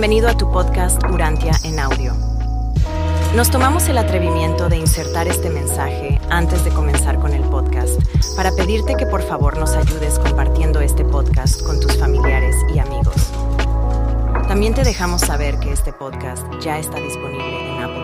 Bienvenido a tu podcast Urantia en audio. Nos tomamos el atrevimiento de insertar este mensaje antes de comenzar con el podcast para pedirte que por favor nos ayudes compartiendo este podcast con tus familiares y amigos. También te dejamos saber que este podcast ya está disponible en Apple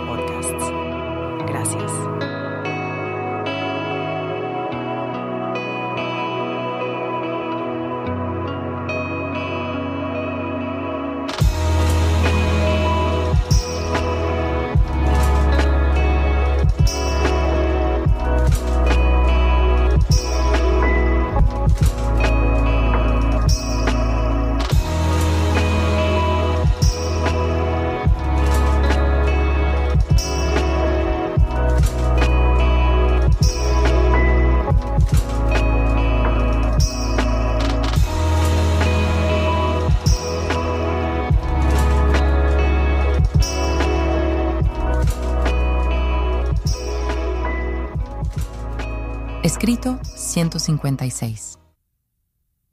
Escrito 156.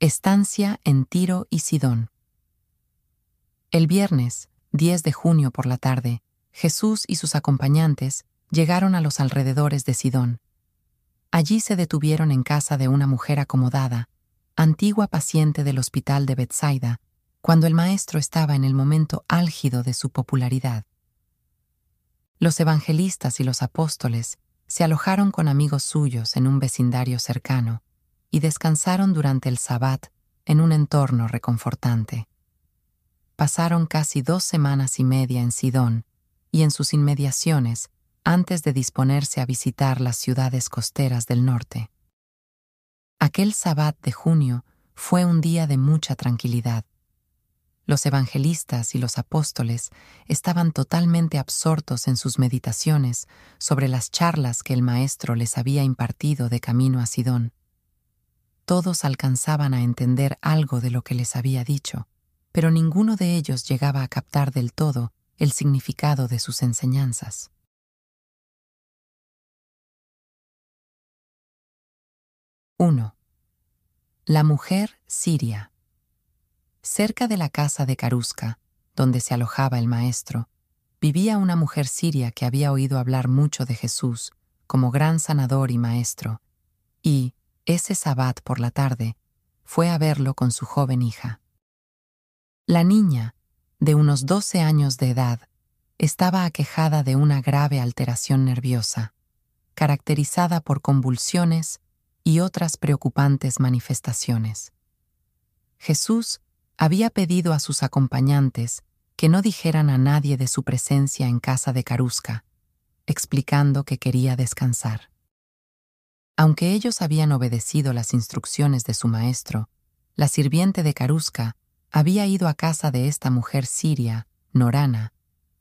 Estancia en Tiro y Sidón. El viernes, 10 de junio por la tarde, Jesús y sus acompañantes llegaron a los alrededores de Sidón. Allí se detuvieron en casa de una mujer acomodada, antigua paciente del hospital de Bethsaida, cuando el maestro estaba en el momento álgido de su popularidad. Los evangelistas y los apóstoles se alojaron con amigos suyos en un vecindario cercano y descansaron durante el sabbat en un entorno reconfortante. Pasaron casi dos semanas y media en Sidón y en sus inmediaciones antes de disponerse a visitar las ciudades costeras del norte. Aquel sabbat de junio fue un día de mucha tranquilidad. Los evangelistas y los apóstoles estaban totalmente absortos en sus meditaciones sobre las charlas que el Maestro les había impartido de camino a Sidón. Todos alcanzaban a entender algo de lo que les había dicho, pero ninguno de ellos llegaba a captar del todo el significado de sus enseñanzas. ¡1! La mujer siria. Cerca de la casa de Carusca, donde se alojaba el maestro, vivía una mujer siria que había oído hablar mucho de Jesús como gran sanador y maestro, y, ese sabbat por la tarde, fue a verlo con su joven hija. La niña, de unos doce años de edad, estaba aquejada de una grave alteración nerviosa, caracterizada por convulsiones y otras preocupantes manifestaciones. Jesús había pedido a sus acompañantes que no dijeran a nadie de su presencia en casa de Carusca, explicando que quería descansar. Aunque ellos habían obedecido las instrucciones de su maestro, la sirviente de Carusca había ido a casa de esta mujer siria, Norana,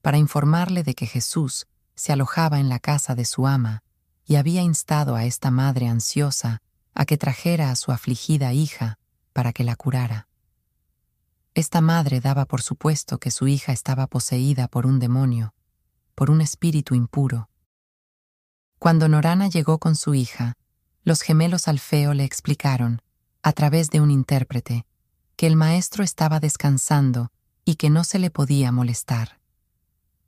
para informarle de que Jesús se alojaba en la casa de su ama y había instado a esta madre ansiosa a que trajera a su afligida hija para que la curara. Esta madre daba por supuesto que su hija estaba poseída por un demonio, por un espíritu impuro. Cuando Norana llegó con su hija, los gemelos Alfeo le explicaron, a través de un intérprete, que el maestro estaba descansando y que no se le podía molestar.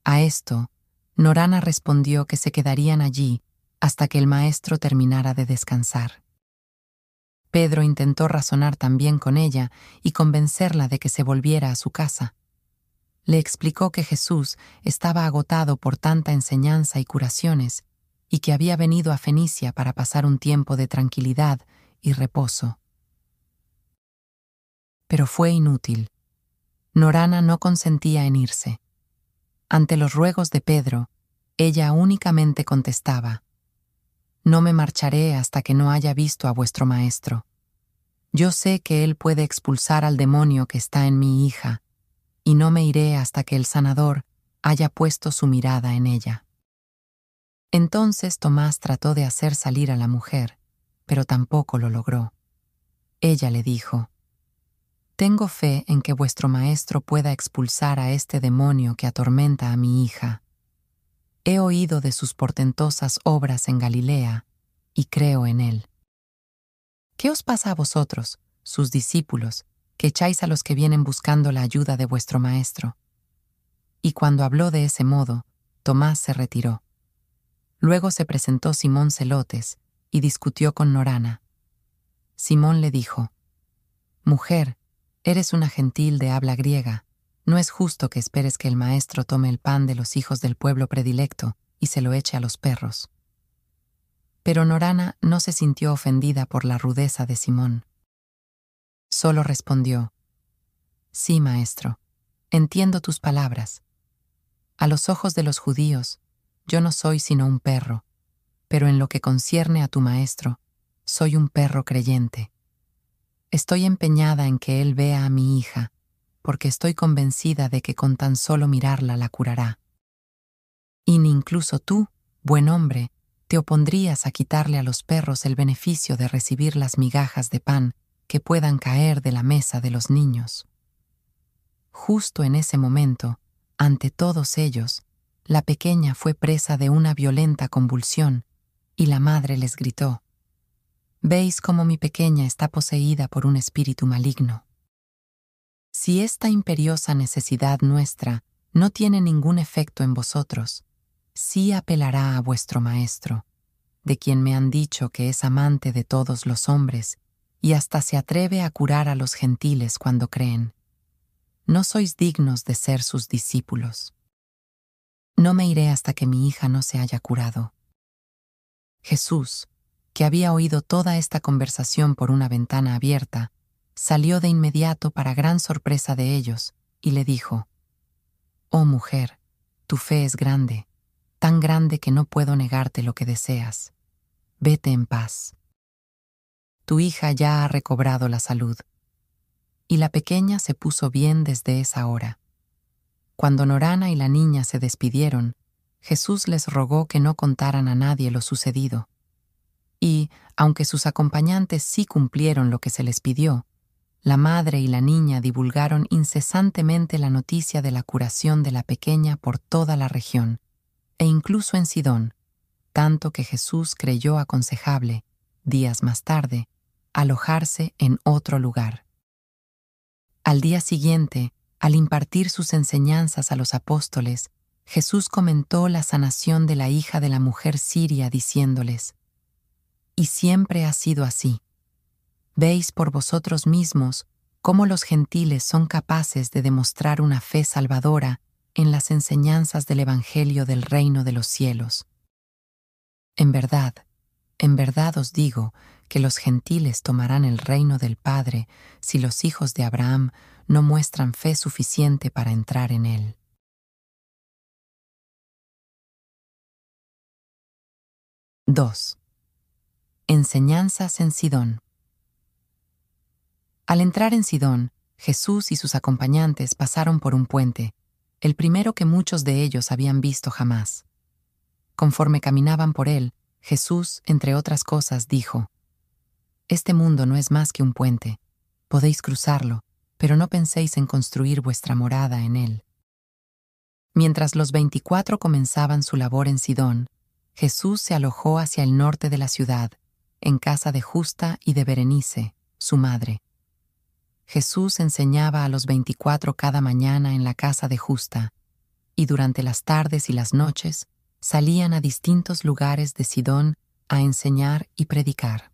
A esto, Norana respondió que se quedarían allí hasta que el maestro terminara de descansar. Pedro intentó razonar también con ella y convencerla de que se volviera a su casa. Le explicó que Jesús estaba agotado por tanta enseñanza y curaciones, y que había venido a Fenicia para pasar un tiempo de tranquilidad y reposo. Pero fue inútil. Norana no consentía en irse. Ante los ruegos de Pedro, ella únicamente contestaba, no me marcharé hasta que no haya visto a vuestro maestro. Yo sé que él puede expulsar al demonio que está en mi hija, y no me iré hasta que el sanador haya puesto su mirada en ella. Entonces Tomás trató de hacer salir a la mujer, pero tampoco lo logró. Ella le dijo, Tengo fe en que vuestro maestro pueda expulsar a este demonio que atormenta a mi hija. He oído de sus portentosas obras en Galilea, y creo en él. ¿Qué os pasa a vosotros, sus discípulos, que echáis a los que vienen buscando la ayuda de vuestro Maestro. Y cuando habló de ese modo, Tomás se retiró. Luego se presentó Simón Celotes y discutió con Norana. Simón le dijo, Mujer, eres una gentil de habla griega, no es justo que esperes que el maestro tome el pan de los hijos del pueblo predilecto y se lo eche a los perros. Pero Norana no se sintió ofendida por la rudeza de Simón. Solo respondió, Sí, maestro, entiendo tus palabras. A los ojos de los judíos, yo no soy sino un perro, pero en lo que concierne a tu maestro, soy un perro creyente. Estoy empeñada en que él vea a mi hija, porque estoy convencida de que con tan solo mirarla la curará. Y ni incluso tú, buen hombre, te opondrías a quitarle a los perros el beneficio de recibir las migajas de pan que puedan caer de la mesa de los niños. Justo en ese momento, ante todos ellos, la pequeña fue presa de una violenta convulsión y la madre les gritó, Veis cómo mi pequeña está poseída por un espíritu maligno. Si esta imperiosa necesidad nuestra no tiene ningún efecto en vosotros, sí apelará a vuestro Maestro, de quien me han dicho que es amante de todos los hombres y hasta se atreve a curar a los gentiles cuando creen. No sois dignos de ser sus discípulos. No me iré hasta que mi hija no se haya curado. Jesús, que había oído toda esta conversación por una ventana abierta, salió de inmediato para gran sorpresa de ellos y le dijo, Oh mujer, tu fe es grande, tan grande que no puedo negarte lo que deseas. Vete en paz. Tu hija ya ha recobrado la salud. Y la pequeña se puso bien desde esa hora. Cuando Norana y la niña se despidieron, Jesús les rogó que no contaran a nadie lo sucedido y, aunque sus acompañantes sí cumplieron lo que se les pidió, la madre y la niña divulgaron incesantemente la noticia de la curación de la pequeña por toda la región, e incluso en Sidón, tanto que Jesús creyó aconsejable, días más tarde, alojarse en otro lugar. Al día siguiente, al impartir sus enseñanzas a los apóstoles, Jesús comentó la sanación de la hija de la mujer siria diciéndoles, y siempre ha sido así. Veis por vosotros mismos cómo los gentiles son capaces de demostrar una fe salvadora en las enseñanzas del Evangelio del reino de los cielos. En verdad, en verdad os digo que los gentiles tomarán el reino del Padre si los hijos de Abraham no muestran fe suficiente para entrar en él. 2. Enseñanzas en Sidón. Al entrar en Sidón, Jesús y sus acompañantes pasaron por un puente, el primero que muchos de ellos habían visto jamás. Conforme caminaban por él, Jesús, entre otras cosas, dijo, Este mundo no es más que un puente, podéis cruzarlo, pero no penséis en construir vuestra morada en él. Mientras los veinticuatro comenzaban su labor en Sidón, Jesús se alojó hacia el norte de la ciudad, en casa de Justa y de Berenice, su madre. Jesús enseñaba a los veinticuatro cada mañana en la casa de Justa, y durante las tardes y las noches salían a distintos lugares de Sidón a enseñar y predicar.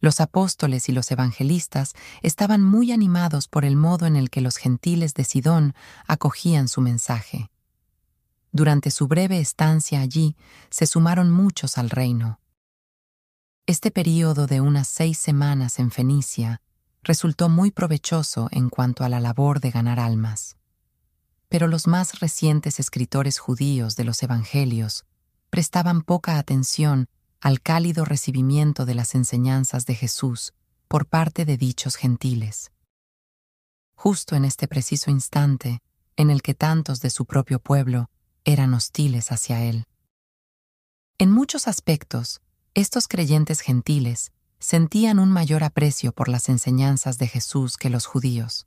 Los apóstoles y los evangelistas estaban muy animados por el modo en el que los gentiles de Sidón acogían su mensaje. Durante su breve estancia allí se sumaron muchos al reino. Este período de unas seis semanas en Fenicia resultó muy provechoso en cuanto a la labor de ganar almas. Pero los más recientes escritores judíos de los Evangelios prestaban poca atención al cálido recibimiento de las enseñanzas de Jesús por parte de dichos gentiles. Justo en este preciso instante en el que tantos de su propio pueblo eran hostiles hacia él. En muchos aspectos, estos creyentes gentiles sentían un mayor aprecio por las enseñanzas de Jesús que los judíos.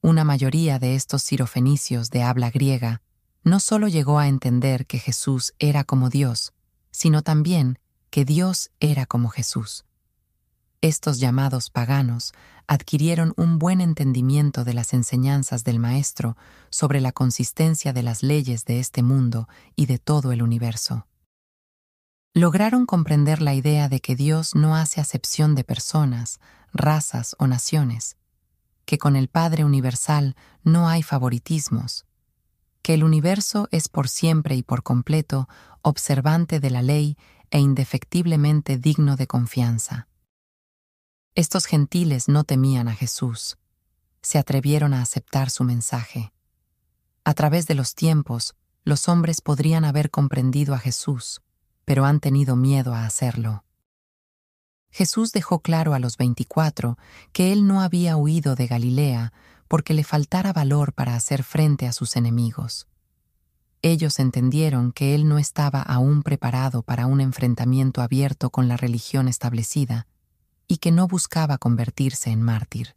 Una mayoría de estos sirofenicios de habla griega no solo llegó a entender que Jesús era como Dios, sino también que Dios era como Jesús. estos llamados paganos adquirieron un buen entendimiento de las enseñanzas del Maestro sobre la consistencia de las leyes de este mundo y de todo el universo. Lograron comprender la idea de que Dios no hace acepción de personas, razas o naciones, que con el Padre Universal no hay favoritismos, que el universo es por siempre y por completo observante de la ley e indefectiblemente digno de confianza. Estos gentiles no temían a Jesús, se atrevieron a aceptar su mensaje. A través de los tiempos, los hombres podrían haber comprendido a Jesús, pero han tenido miedo a hacerlo. Jesús dejó claro a los veinticuatro que él no había huido de Galilea porque le faltara valor para hacer frente a sus enemigos. Ellos entendieron que él no estaba aún preparado para un enfrentamiento abierto con la religión establecida, y que no buscaba convertirse en mártir.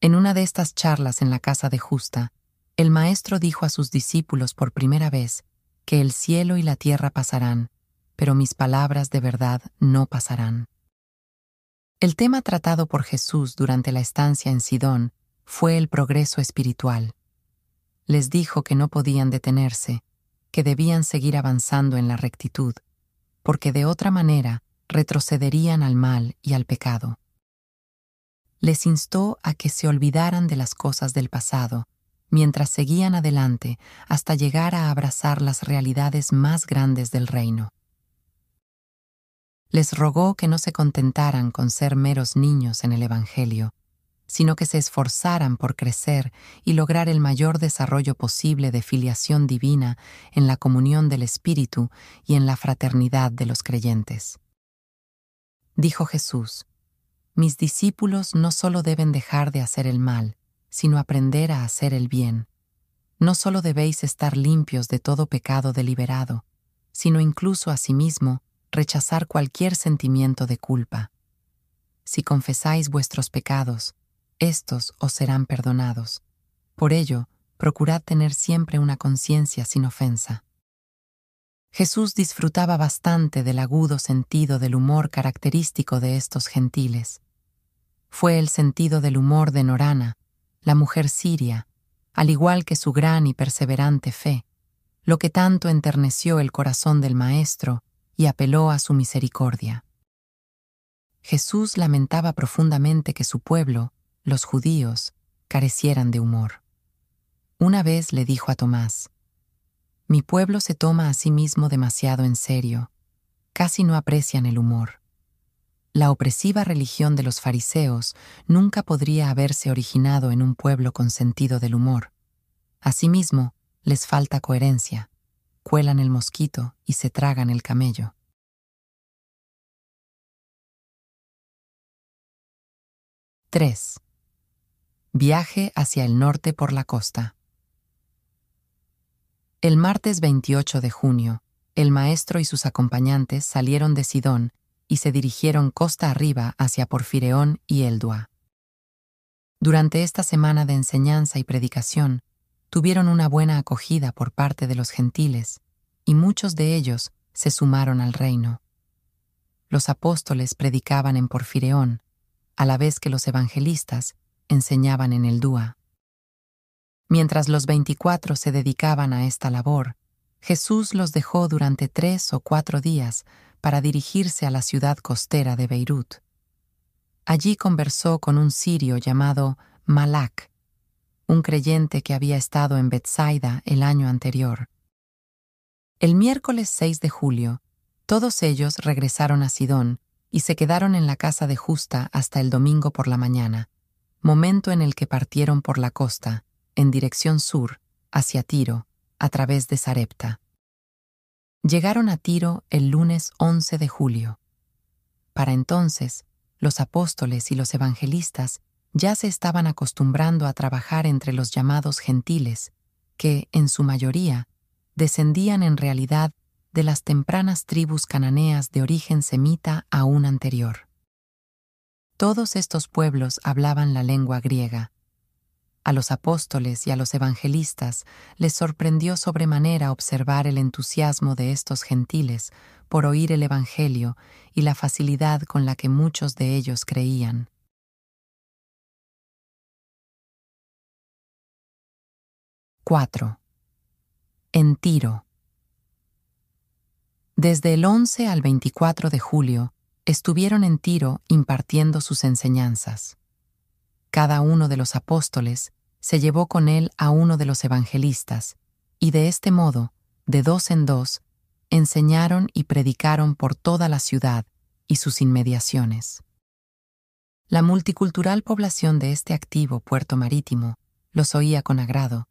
En una de estas charlas en la casa de Justa, el Maestro dijo a sus discípulos por primera vez que el cielo y la tierra pasarán, pero mis palabras de verdad no pasarán. El tema tratado por Jesús durante la estancia en Sidón fue el progreso espiritual. Les dijo que no podían detenerse, que debían seguir avanzando en la rectitud, porque de otra manera retrocederían al mal y al pecado. Les instó a que se olvidaran de las cosas del pasado, mientras seguían adelante hasta llegar a abrazar las realidades más grandes del reino. Les rogó que no se contentaran con ser meros niños en el Evangelio, sino que se esforzaran por crecer y lograr el mayor desarrollo posible de filiación divina en la comunión del Espíritu y en la fraternidad de los creyentes. Dijo Jesús, Mis discípulos no solo deben dejar de hacer el mal, sino aprender a hacer el bien. No solo debéis estar limpios de todo pecado deliberado, sino incluso asimismo rechazar cualquier sentimiento de culpa. Si confesáis vuestros pecados, estos os serán perdonados. Por ello, procurad tener siempre una conciencia sin ofensa. Jesús disfrutaba bastante del agudo sentido del humor característico de estos gentiles. Fue el sentido del humor de Norana, la mujer siria, al igual que su gran y perseverante fe, lo que tanto enterneció el corazón del Maestro y apeló a su misericordia. Jesús lamentaba profundamente que su pueblo, los judíos, carecieran de humor. Una vez le dijo a Tomás, mi pueblo se toma a sí mismo demasiado en serio, casi no aprecian el humor. La opresiva religión de los fariseos nunca podría haberse originado en un pueblo con sentido del humor. Asimismo, les falta coherencia, cuelan el mosquito y se tragan el camello. —3. Viaje hacia el norte por la costa. El martes 28 de junio, el maestro y sus acompañantes salieron de Sidón y se dirigieron costa arriba hacia Porfireón y Eldua. Durante esta semana de enseñanza y predicación, tuvieron una buena acogida por parte de los gentiles, y muchos de ellos se sumaron al reino. Los apóstoles predicaban en Porfireón, a la vez que los evangelistas enseñaban en Eldúa. Mientras los veinticuatro se dedicaban a esta labor, Jesús los dejó durante tres o cuatro días para dirigirse a la ciudad costera de Beirut. Allí conversó con un sirio llamado Malak, un creyente que había estado en Bethsaida el año anterior. El miércoles 6 de julio, todos ellos regresaron a Sidón y se quedaron en la casa de Justa hasta el domingo por la mañana, momento en el que partieron por la costa, en dirección sur, hacia Tiro, a través de Sarepta. Llegaron a Tiro el lunes 11 de julio. Para entonces, los apóstoles y los evangelistas ya se estaban acostumbrando a trabajar entre los llamados gentiles, que, en su mayoría, descendían en realidad de las tempranas tribus cananeas de origen semita aún anterior. Todos estos pueblos hablaban la lengua griega, a los apóstoles y a los evangelistas les sorprendió sobremanera observar el entusiasmo de estos gentiles por oír el Evangelio y la facilidad con la que muchos de ellos creían. ¡4! En Tiro. Desde el 11 al 24 de julio estuvieron en Tiro impartiendo sus enseñanzas. Cada uno de los apóstoles se llevó con él a uno de los evangelistas, y de este modo, de dos en dos, enseñaron y predicaron por toda la ciudad y sus inmediaciones. La multicultural población de este activo puerto marítimo los oía con agrado,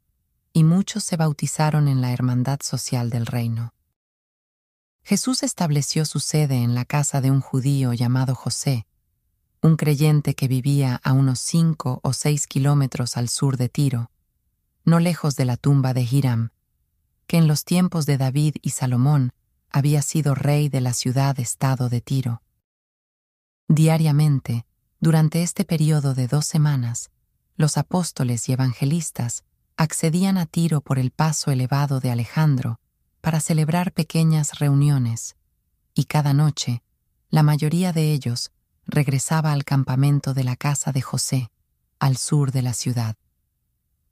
y muchos se bautizaron en la hermandad social del reino. Jesús estableció su sede en la casa de un judío llamado José, un creyente que vivía a unos cinco o seis kilómetros al sur de Tiro, no lejos de la tumba de Hiram, que en los tiempos de David y Salomón había sido rey de la ciudad-estado de Tiro. Diariamente, durante este periodo de dos semanas, los apóstoles y evangelistas accedían a Tiro por el paso elevado de Alejandro para celebrar pequeñas reuniones, y cada noche, la mayoría de ellos regresaba al campamento de la casa de José, al sur de la ciudad.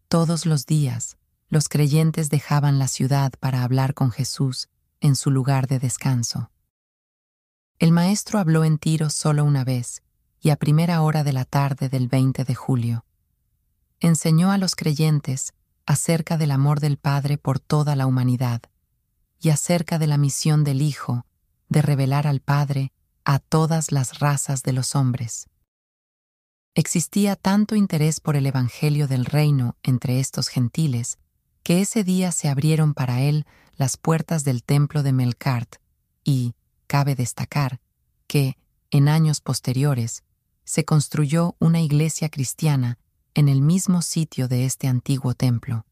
Todos los días, los creyentes dejaban la ciudad para hablar con Jesús en su lugar de descanso. El maestro habló en Tiro solo una vez, y a primera hora de la tarde del 20 de julio. Enseñó a los creyentes acerca del amor del Padre por toda la humanidad, y acerca de la misión del Hijo de revelar al Padre a todas las razas de los hombres. Existía tanto interés por el Evangelio del Reino entre estos gentiles, que ese día se abrieron para él las puertas del templo de Melkart, y, cabe destacar, que, en años posteriores, se construyó una iglesia cristiana en el mismo sitio de este antiguo templo.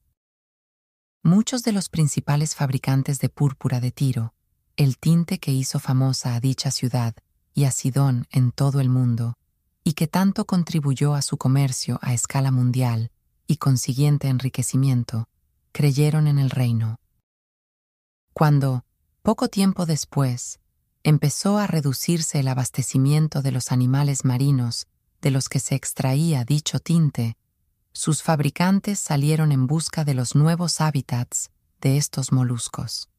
Muchos de los principales fabricantes de púrpura de Tiro, el tinte que hizo famosa a dicha ciudad, y a Sidón en todo el mundo, y que tanto contribuyó a su comercio a escala mundial y consiguiente enriquecimiento, creyeron en el reino. Cuando, poco tiempo después, empezó a reducirse el abastecimiento de los animales marinos de los que se extraía dicho tinte, sus fabricantes salieron en busca de los nuevos hábitats de estos moluscos.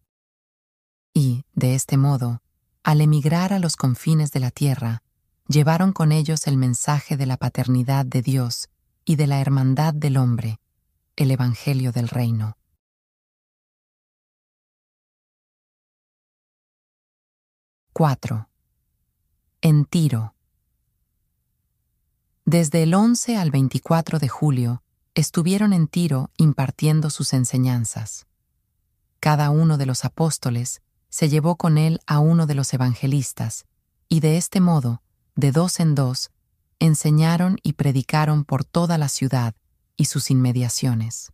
Y, de este modo, al emigrar a los confines de la tierra, llevaron con ellos el mensaje de la paternidad de Dios y de la hermandad del hombre, el Evangelio del Reino. ¡4! En Tiro. Desde el 11 al 24 de julio estuvieron en Tiro impartiendo sus enseñanzas. Cada uno de los apóstoles se llevó con él a uno de los evangelistas, y de este modo, de dos en dos, enseñaron y predicaron por toda la ciudad y sus inmediaciones.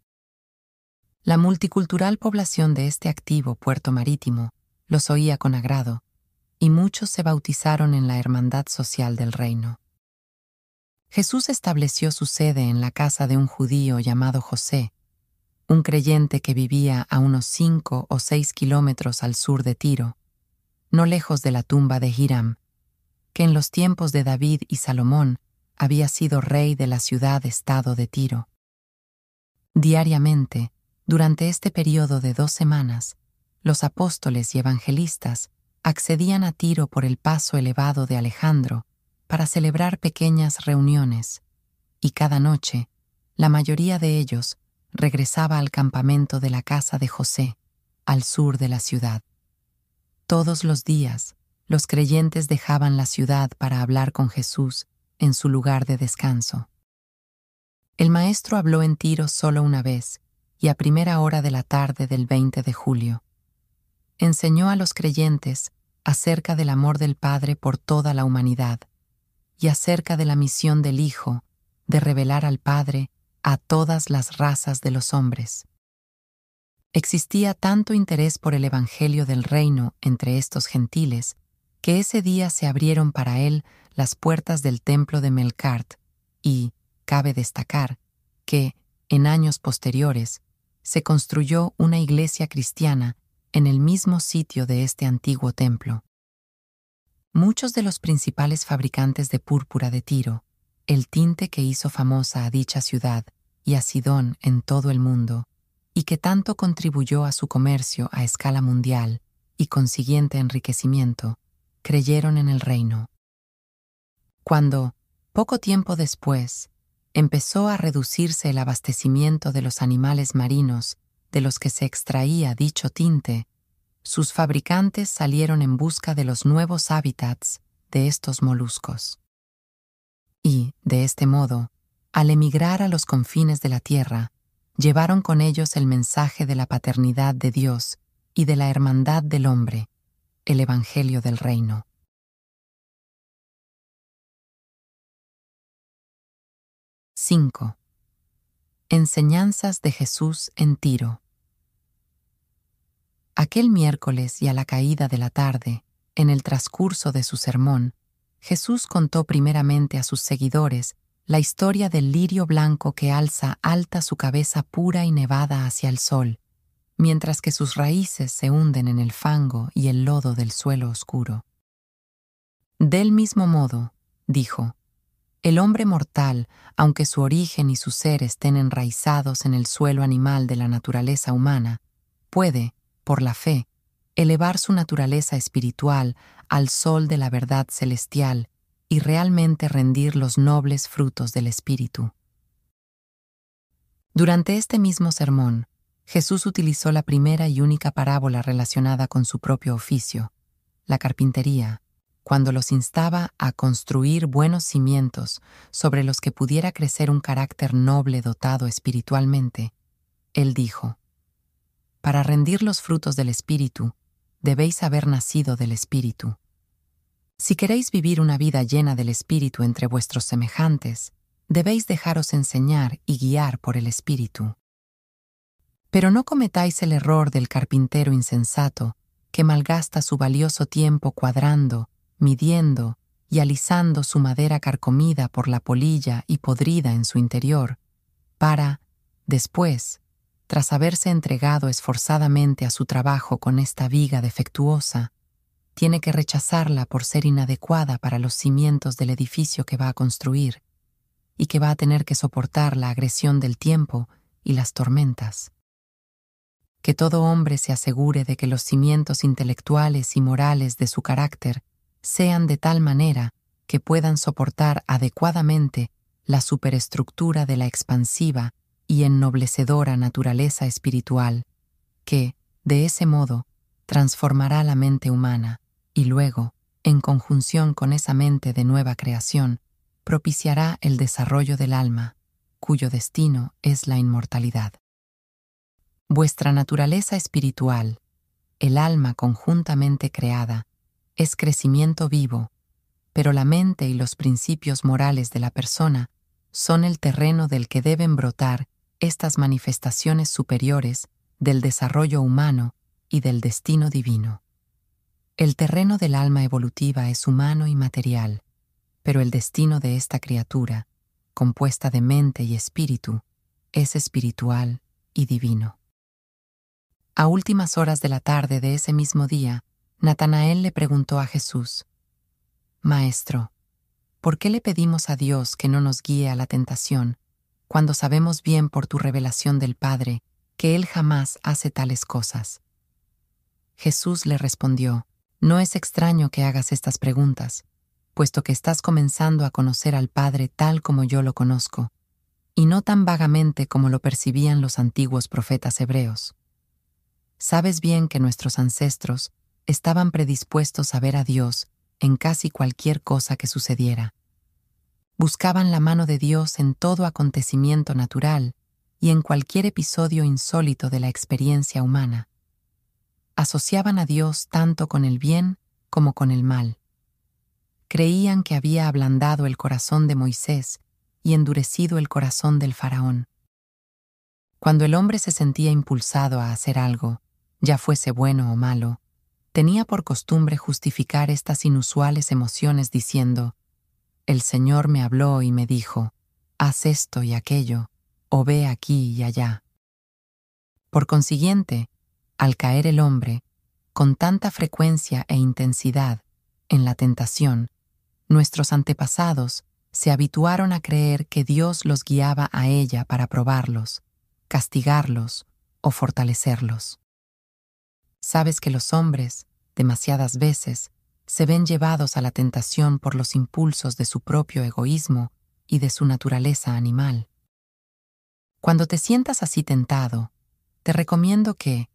La multicultural población de este activo puerto marítimo los oía con agrado, y muchos se bautizaron en la hermandad social del reino. Jesús estableció su sede en la casa de un judío llamado José, un creyente que vivía a unos cinco o seis kilómetros al sur de Tiro, no lejos de la tumba de Hiram, que en los tiempos de David y Salomón había sido rey de la ciudad-estado de Tiro. Diariamente, durante este periodo de dos semanas, los apóstoles y evangelistas accedían a Tiro por el paso elevado de Alejandro para celebrar pequeñas reuniones, y cada noche, la mayoría de ellos regresaba al campamento de la casa de José, al sur de la ciudad. Todos los días, los creyentes dejaban la ciudad para hablar con Jesús en su lugar de descanso. El maestro habló en Tiro solo una vez, y a primera hora de la tarde del 20 de julio. Enseñó a los creyentes acerca del amor del Padre por toda la humanidad, y acerca de la misión del Hijo de revelar al Padre a todas las razas de los hombres. Existía tanto interés por el Evangelio del reino entre estos gentiles, que ese día se abrieron para él las puertas del templo de Melkart, y, cabe destacar, que, en años posteriores, se construyó una iglesia cristiana en el mismo sitio de este antiguo templo. Muchos de los principales fabricantes de púrpura de Tiro, el tinte que hizo famosa a dicha ciudad y a Sidón en todo el mundo, y que tanto contribuyó a su comercio a escala mundial y consiguiente enriquecimiento, creyeron en el reino. Cuando, poco tiempo después, empezó a reducirse el abastecimiento de los animales marinos de los que se extraía dicho tinte, sus fabricantes salieron en busca de los nuevos hábitats de estos moluscos. Y, de este modo, al emigrar a los confines de la tierra, llevaron con ellos el mensaje de la paternidad de Dios y de la hermandad del hombre, el Evangelio del Reino. 5. Enseñanzas de Jesús en Tiro. Aquel miércoles y a la caída de la tarde, en el transcurso de su sermón, Jesús contó primeramente a sus seguidores la historia del lirio blanco que alza alta su cabeza pura y nevada hacia el sol, mientras que sus raíces se hunden en el fango y el lodo del suelo oscuro. Del mismo modo, dijo, el hombre mortal, aunque su origen y su ser estén enraizados en el suelo animal de la naturaleza humana, puede, por la fe, elevar su naturaleza espiritual al sol de la verdad celestial y realmente rendir los nobles frutos del Espíritu. Durante este mismo sermón, Jesús utilizó la primera y única parábola relacionada con su propio oficio, la carpintería, cuando los instaba a construir buenos cimientos sobre los que pudiera crecer un carácter noble dotado espiritualmente, él dijo, Para rendir los frutos del Espíritu, debéis haber nacido del Espíritu. Si queréis vivir una vida llena del Espíritu entre vuestros semejantes, debéis dejaros enseñar y guiar por el Espíritu. Pero no cometáis el error del carpintero insensato, que malgasta su valioso tiempo cuadrando midiendo y alisando su madera carcomida por la polilla y podrida en su interior, para, después, tras haberse entregado esforzadamente a su trabajo con esta viga defectuosa, tiene que rechazarla por ser inadecuada para los cimientos del edificio que va a construir y que va a tener que soportar la agresión del tiempo y las tormentas. Que todo hombre se asegure de que los cimientos intelectuales y morales de su carácter sean de tal manera que puedan soportar adecuadamente la superestructura de la expansiva y ennoblecedora naturaleza espiritual, que, de ese modo, transformará la mente humana y luego, en conjunción con esa mente de nueva creación, propiciará el desarrollo del alma, cuyo destino es la inmortalidad. Vuestra naturaleza espiritual, el alma conjuntamente creada, es crecimiento vivo, pero la mente y los principios morales de la persona son el terreno del que deben brotar estas manifestaciones superiores del desarrollo humano y del destino divino. El terreno del alma evolutiva es humano y material, pero el destino de esta criatura, compuesta de mente y espíritu, es espiritual y divino. A últimas horas de la tarde de ese mismo día, Natanael le preguntó a Jesús, Maestro, ¿por qué le pedimos a Dios que no nos guíe a la tentación, cuando sabemos bien por tu revelación del Padre que Él jamás hace tales cosas? Jesús le respondió, No es extraño que hagas estas preguntas, puesto que estás comenzando a conocer al Padre tal como yo lo conozco, y no tan vagamente como lo percibían los antiguos profetas hebreos. Sabes bien que nuestros ancestros estaban predispuestos a ver a Dios en casi cualquier cosa que sucediera. Buscaban la mano de Dios en todo acontecimiento natural y en cualquier episodio insólito de la experiencia humana. Asociaban a Dios tanto con el bien como con el mal. Creían que había ablandado el corazón de Moisés y endurecido el corazón del faraón. Cuando el hombre se sentía impulsado a hacer algo, ya fuese bueno o malo, tenía por costumbre justificar estas inusuales emociones diciendo, El Señor me habló y me dijo, haz esto y aquello, o ve aquí y allá. Por consiguiente, al caer el hombre, con tanta frecuencia e intensidad, en la tentación, nuestros antepasados se habituaron a creer que Dios los guiaba a ella para probarlos, castigarlos o fortalecerlos. Sabes que los hombres, demasiadas veces, se ven llevados a la tentación por los impulsos de su propio egoísmo y de su naturaleza animal. Cuando te sientas así tentado, te recomiendo que,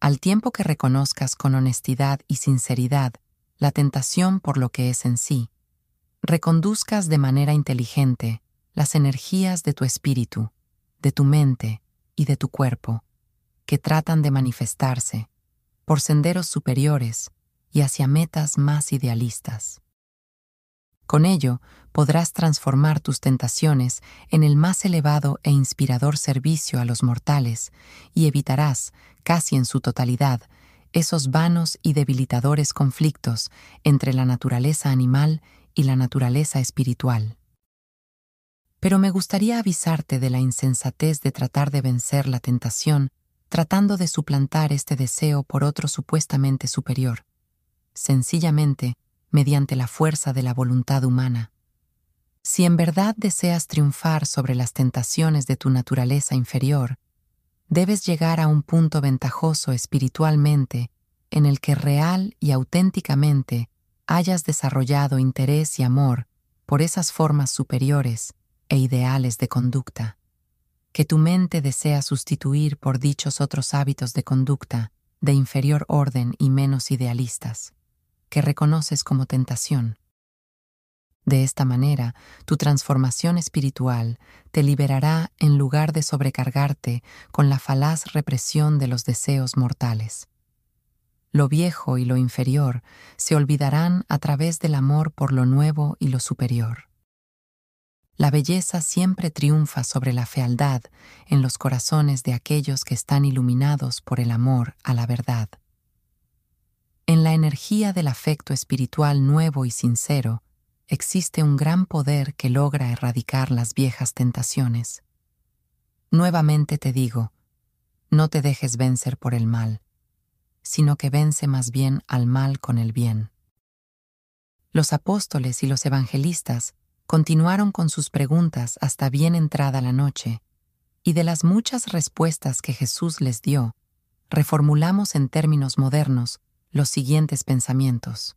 al tiempo que reconozcas con honestidad y sinceridad la tentación por lo que es en sí, reconduzcas de manera inteligente las energías de tu espíritu, de tu mente y de tu cuerpo, que tratan de manifestarse, por senderos superiores y hacia metas más idealistas. Con ello podrás transformar tus tentaciones en el más elevado e inspirador servicio a los mortales y evitarás, casi en su totalidad, esos vanos y debilitadores conflictos entre la naturaleza animal y la naturaleza espiritual. Pero me gustaría avisarte de la insensatez de tratar de vencer la tentación tratando de suplantar este deseo por otro supuestamente superior, sencillamente mediante la fuerza de la voluntad humana. Si en verdad deseas triunfar sobre las tentaciones de tu naturaleza inferior, debes llegar a un punto ventajoso espiritualmente en el que real y auténticamente hayas desarrollado interés y amor por esas formas superiores e ideales de conducta, que tu mente desea sustituir por dichos otros hábitos de conducta de inferior orden y menos idealistas, que reconoces como tentación. De esta manera, tu transformación espiritual te liberará en lugar de sobrecargarte con la falaz represión de los deseos mortales lo viejo y lo inferior se olvidarán a través del amor por lo nuevo y lo superior. La belleza siempre triunfa sobre la fealdad en los corazones de aquellos que están iluminados por el amor a la verdad. En la energía del afecto espiritual nuevo y sincero existe un gran poder que logra erradicar las viejas tentaciones. Nuevamente te digo, no te dejes vencer por el mal, sino que vence más bien al mal con el bien. Los apóstoles y los evangelistas continuaron con sus preguntas hasta bien entrada la noche, y de las muchas respuestas que Jesús les dio, reformulamos en términos modernos los siguientes pensamientos.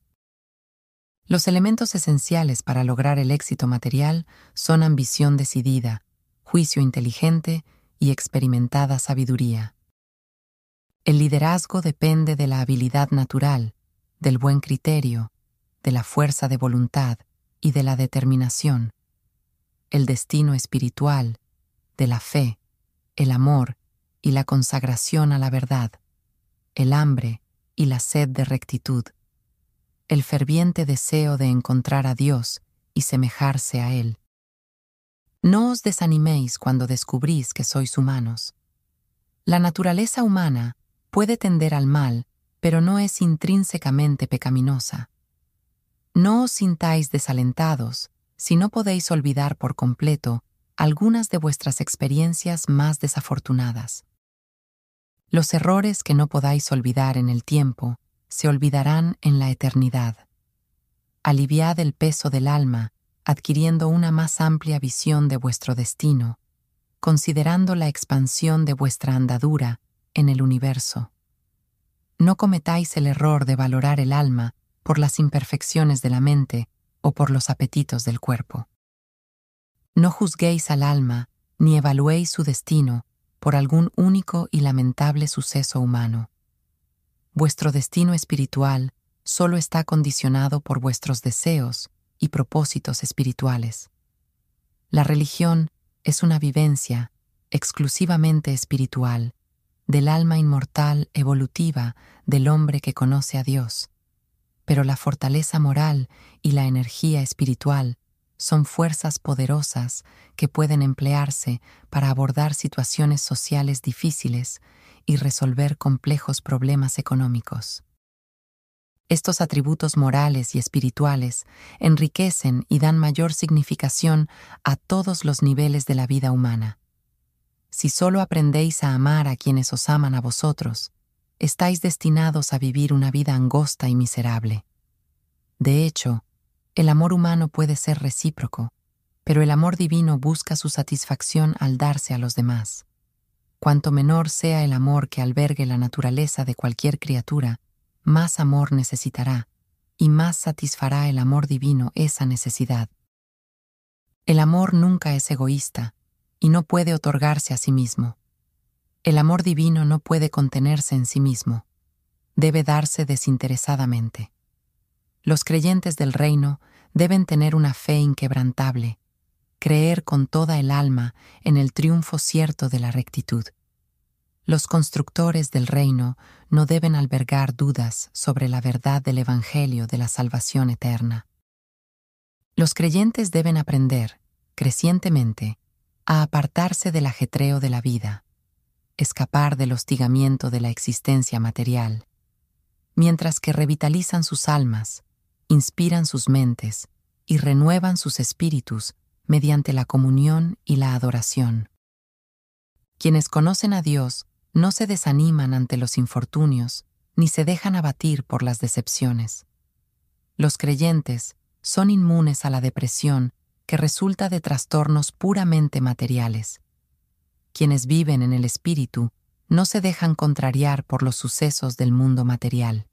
Los elementos esenciales para lograr el éxito material son ambición decidida, juicio inteligente y experimentada sabiduría. El liderazgo depende de la habilidad natural, del buen criterio, de la fuerza de voluntad y de la determinación. El destino espiritual, de la fe, el amor y la consagración a la verdad, el hambre y la sed de rectitud, el ferviente deseo de encontrar a Dios y semejarse a Él. No os desaniméis cuando descubrís que sois humanos. La naturaleza humana puede tender al mal, pero no es intrínsecamente pecaminosa. No os sintáis desalentados si no podéis olvidar por completo algunas de vuestras experiencias más desafortunadas. Los errores que no podáis olvidar en el tiempo se olvidarán en la eternidad. Aliviad el peso del alma adquiriendo una más amplia visión de vuestro destino, considerando la expansión de vuestra andadura en el universo. No cometáis el error de valorar el alma por las imperfecciones de la mente o por los apetitos del cuerpo. No juzguéis al alma ni evaluéis su destino por algún único y lamentable suceso humano. Vuestro destino espiritual solo está condicionado por vuestros deseos y propósitos espirituales. La religión es una vivencia exclusivamente espiritual del alma inmortal evolutiva del hombre que conoce a Dios. Pero la fortaleza moral y la energía espiritual son fuerzas poderosas que pueden emplearse para abordar situaciones sociales difíciles y resolver complejos problemas económicos. Estos atributos morales y espirituales enriquecen y dan mayor significación a todos los niveles de la vida humana si solo aprendéis a amar a quienes os aman a vosotros, estáis destinados a vivir una vida angosta y miserable. De hecho, el amor humano puede ser recíproco, pero el amor divino busca su satisfacción al darse a los demás. Cuanto menor sea el amor que albergue la naturaleza de cualquier criatura, más amor necesitará, y más satisfará el amor divino esa necesidad. El amor nunca es egoísta, y no puede otorgarse a sí mismo. El amor divino no puede contenerse en sí mismo, debe darse desinteresadamente. Los creyentes del reino deben tener una fe inquebrantable, creer con toda el alma en el triunfo cierto de la rectitud. Los constructores del reino no deben albergar dudas sobre la verdad del Evangelio de la salvación eterna. Los creyentes deben aprender, crecientemente, a apartarse del ajetreo de la vida, escapar del hostigamiento de la existencia material, mientras que revitalizan sus almas, inspiran sus mentes y renuevan sus espíritus mediante la comunión y la adoración. Quienes conocen a Dios no se desaniman ante los infortunios ni se dejan abatir por las decepciones. Los creyentes son inmunes a la depresión que resulta de trastornos puramente materiales. Quienes viven en el espíritu no se dejan contrariar por los sucesos del mundo material.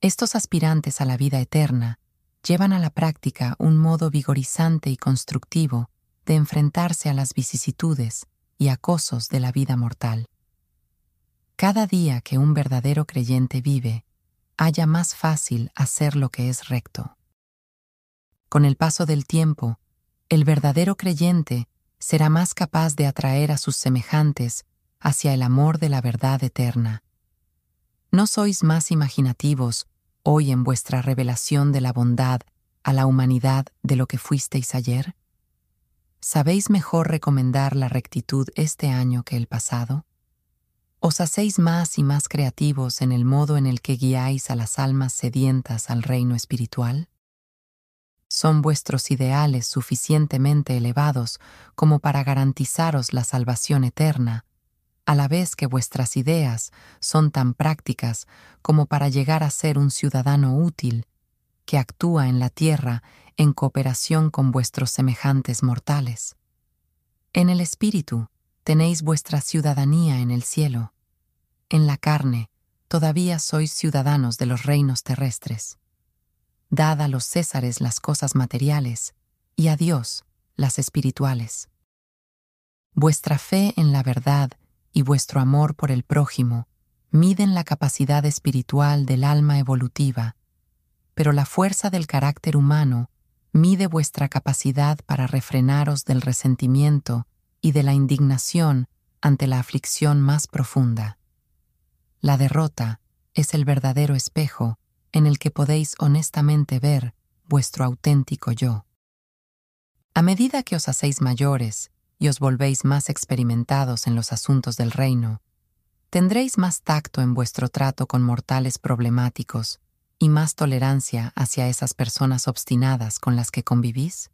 Estos aspirantes a la vida eterna llevan a la práctica un modo vigorizante y constructivo de enfrentarse a las vicisitudes y acosos de la vida mortal. Cada día que un verdadero creyente vive, haya más fácil hacer lo que es recto. Con el paso del tiempo, el verdadero creyente será más capaz de atraer a sus semejantes hacia el amor de la verdad eterna. ¿No sois más imaginativos hoy en vuestra revelación de la bondad a la humanidad de lo que fuisteis ayer? ¿Sabéis mejor recomendar la rectitud este año que el pasado? ¿Os hacéis más y más creativos en el modo en el que guiáis a las almas sedientas al reino espiritual? ¿Son vuestros ideales suficientemente elevados como para garantizaros la salvación eterna, a la vez que vuestras ideas son tan prácticas como para llegar a ser un ciudadano útil que actúa en la tierra en cooperación con vuestros semejantes mortales. En el Espíritu tenéis vuestra ciudadanía en el cielo. En la carne todavía sois ciudadanos de los reinos terrestres. Dad a los césares las cosas materiales y a Dios las espirituales. Vuestra fe en la verdad y vuestro amor por el prójimo miden la capacidad espiritual del alma evolutiva, pero la fuerza del carácter humano mide vuestra capacidad para refrenaros del resentimiento y de la indignación ante la aflicción más profunda. La derrota es el verdadero espejo en el que podéis honestamente ver vuestro auténtico yo. A medida que os hacéis mayores y os volvéis más experimentados en los asuntos del reino, tendréis más tacto en vuestro trato con mortales problemáticos y más tolerancia hacia esas personas obstinadas con las que convivís?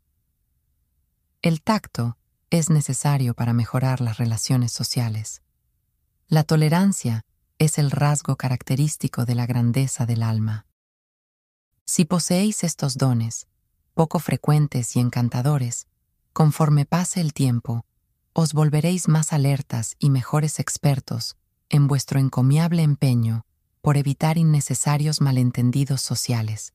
El tacto es necesario para mejorar las relaciones sociales. La tolerancia es el rasgo característico de la grandeza del alma. Si poseéis estos dones, poco frecuentes y encantadores, Conforme pase el tiempo, os volveréis más alertas y mejores expertos en vuestro encomiable empeño por evitar innecesarios malentendidos sociales.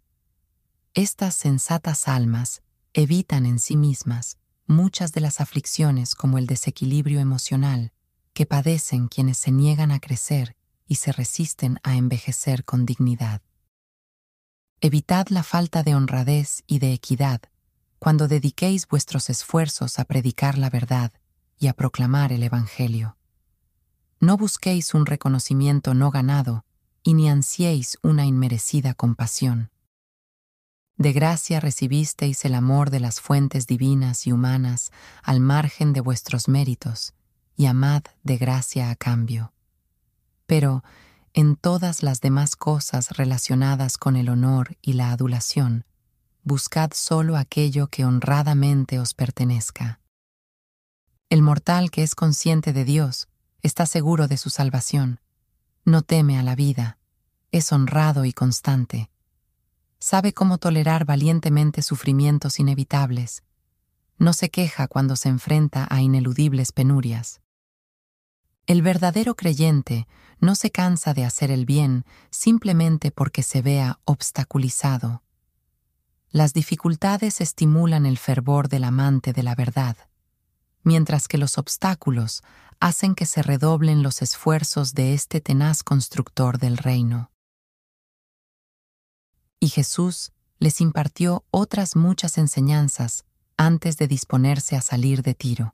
Estas sensatas almas evitan en sí mismas muchas de las aflicciones como el desequilibrio emocional que padecen quienes se niegan a crecer y se resisten a envejecer con dignidad. Evitad la falta de honradez y de equidad cuando dediquéis vuestros esfuerzos a predicar la verdad y a proclamar el Evangelio. No busquéis un reconocimiento no ganado y ni ansiéis una inmerecida compasión. De gracia recibisteis el amor de las fuentes divinas y humanas al margen de vuestros méritos, y amad de gracia a cambio. Pero, en todas las demás cosas relacionadas con el honor y la adulación, buscad solo aquello que honradamente os pertenezca. El mortal que es consciente de Dios está seguro de su salvación, No teme a la vida, es honrado y constante. Sabe cómo tolerar valientemente sufrimientos inevitables. No se queja cuando se enfrenta a ineludibles penurias. El verdadero creyente no se cansa de hacer el bien simplemente porque se vea obstaculizado. Las dificultades estimulan el fervor del amante de la verdad, mientras que los obstáculos hacen que se redoblen los esfuerzos de este tenaz constructor del reino. Y Jesús les impartió otras muchas enseñanzas antes de disponerse a salir de Tiro.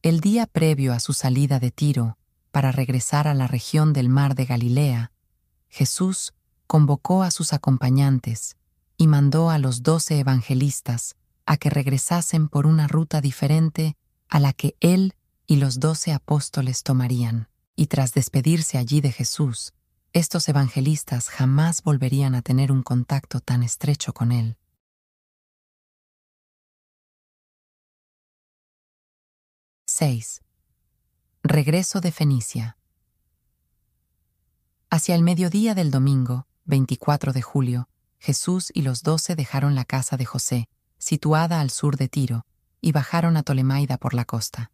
El día previo a su salida de Tiro, para regresar a la región del mar de Galilea, Jesús convocó a sus acompañantes y mandó a los doce evangelistas a que regresasen por una ruta diferente a la que él y los doce apóstoles tomarían. Y tras despedirse allí de Jesús, estos evangelistas jamás volverían a tener un contacto tan estrecho con él. —6. Regreso de Fenicia. Hacia el mediodía del domingo, 24 de julio, Jesús y los doce dejaron la casa de José, situada al sur de Tiro, y bajaron a Tolemaida por la costa.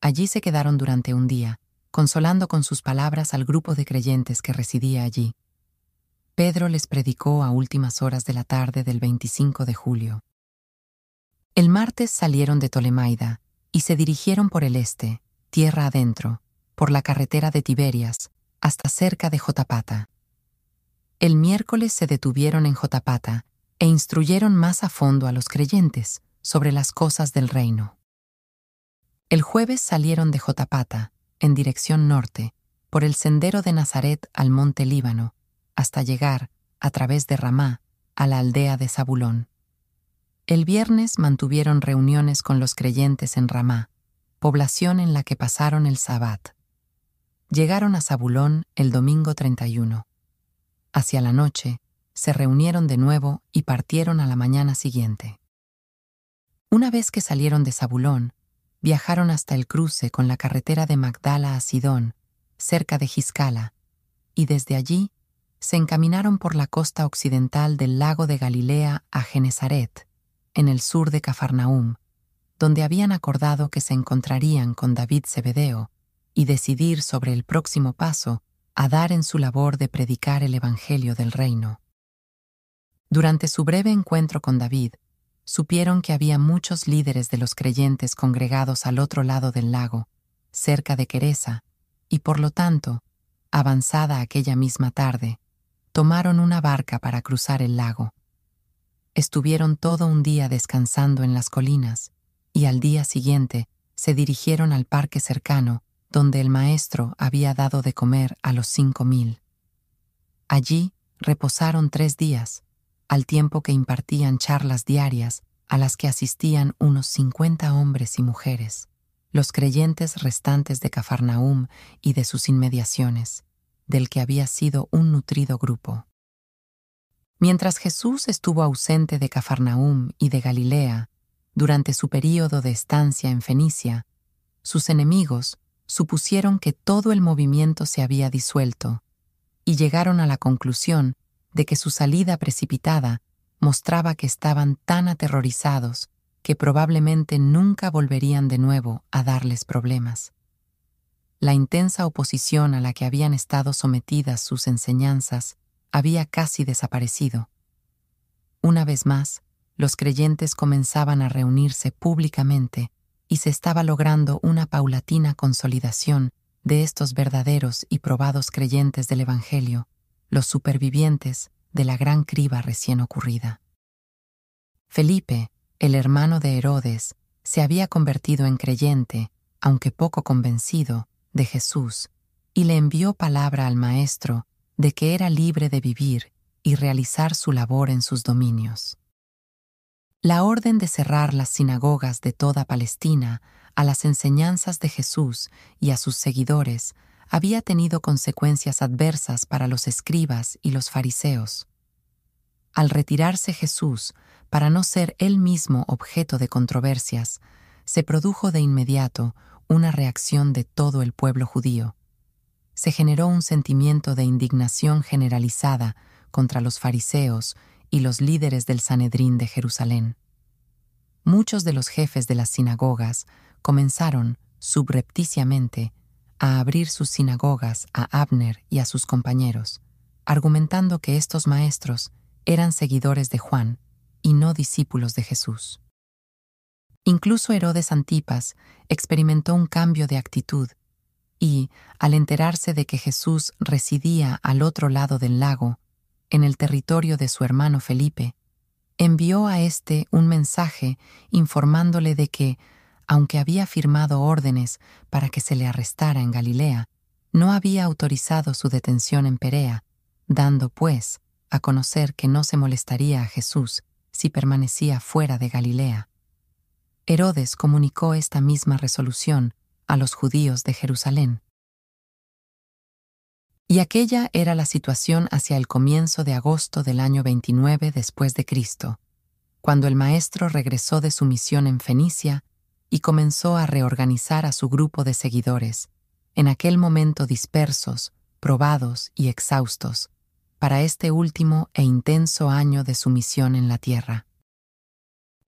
Allí se quedaron durante un día, consolando con sus palabras al grupo de creyentes que residía allí. Pedro les predicó a últimas horas de la tarde del 25 de julio. El martes salieron de Tolemaida y se dirigieron por el este, tierra adentro, por la carretera de Tiberias, hasta cerca de Jotapata. El miércoles se detuvieron en Jotapata e instruyeron más a fondo a los creyentes sobre las cosas del reino. El jueves salieron de Jotapata, en dirección norte, por el sendero de Nazaret al monte Líbano, hasta llegar, a través de Ramá, a la aldea de Zabulón. El viernes mantuvieron reuniones con los creyentes en Ramá, población en la que pasaron el Sabbat. Llegaron a Zabulón el domingo 31. Hacia la noche, se reunieron de nuevo y partieron a la mañana siguiente. Una vez que salieron de Zabulón, viajaron hasta el cruce con la carretera de Magdala a Sidón, cerca de Giscala, y desde allí se encaminaron por la costa occidental del lago de Galilea a Genezaret, en el sur de Cafarnaum, donde habían acordado que se encontrarían con David Zebedeo y decidir sobre el próximo paso a dar en su labor de predicar el Evangelio del Reino. Durante su breve encuentro con David, supieron que había muchos líderes de los creyentes congregados al otro lado del lago, cerca de Queresa, y por lo tanto, avanzada aquella misma tarde, tomaron una barca para cruzar el lago. Estuvieron todo un día descansando en las colinas, y al día siguiente se dirigieron al parque cercano donde el maestro había dado de comer a los cinco mil. Allí reposaron tres días, al tiempo que impartían charlas diarias a las que asistían unos cincuenta hombres y mujeres, los creyentes restantes de Cafarnaum y de sus inmediaciones, del que había sido un nutrido grupo. Mientras Jesús estuvo ausente de Cafarnaum y de Galilea, durante su período de estancia en Fenicia, sus enemigos supusieron que todo el movimiento se había disuelto y llegaron a la conclusión de que su salida precipitada mostraba que estaban tan aterrorizados que probablemente nunca volverían de nuevo a darles problemas. La intensa oposición a la que habían estado sometidas sus enseñanzas había casi desaparecido. Una vez más, los creyentes comenzaban a reunirse públicamente y se estaba logrando una paulatina consolidación de estos verdaderos y probados creyentes del Evangelio, los supervivientes de la gran criba recién ocurrida. Felipe, el hermano de Herodes, se había convertido en creyente, aunque poco convencido, de Jesús, y le envió palabra al Maestro de que era libre de vivir y realizar su labor en sus dominios. La orden de cerrar las sinagogas de toda Palestina a las enseñanzas de Jesús y a sus seguidores había tenido consecuencias adversas para los escribas y los fariseos. Al retirarse Jesús, para no ser él mismo objeto de controversias, se produjo de inmediato una reacción de todo el pueblo judío. se generó un sentimiento de indignación generalizada contra los fariseos y los líderes del Sanedrín de Jerusalén. Muchos de los jefes de las sinagogas comenzaron, subrepticiamente, a abrir sus sinagogas a Abner y a sus compañeros, argumentando que estos maestros eran seguidores de Juan y no discípulos de Jesús. Incluso Herodes Antipas experimentó un cambio de actitud y, al enterarse de que Jesús residía al otro lado del lago, en el territorio de su hermano Felipe, envió a éste un mensaje informándole de que, aunque había firmado órdenes para que se le arrestara en Galilea, no había autorizado su detención en Perea, dando, pues, a conocer que no se molestaría a Jesús si permanecía fuera de Galilea. Herodes comunicó esta misma resolución a los judíos de Jerusalén. Y aquella era la situación hacia el comienzo de agosto del año 29 después de Cristo, cuando el maestro regresó de su misión en Fenicia y comenzó a reorganizar a su grupo de seguidores, en aquel momento dispersos, probados y exhaustos, para este último e intenso año de su misión en la tierra.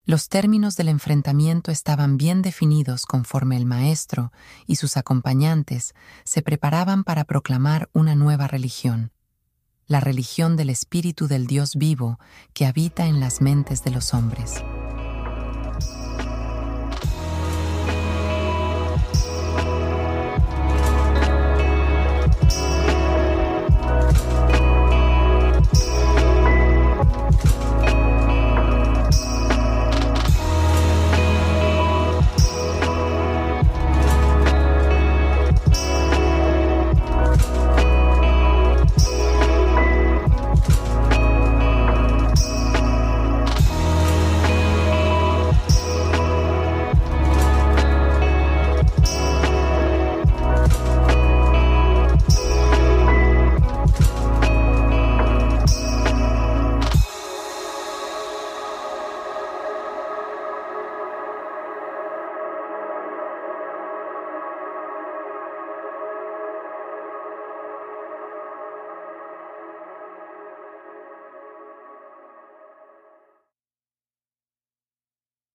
Los términos del enfrentamiento estaban bien definidos conforme el maestro y sus acompañantes se preparaban para proclamar una nueva religión, la religión del Espíritu del Dios vivo que habita en las mentes de los hombres.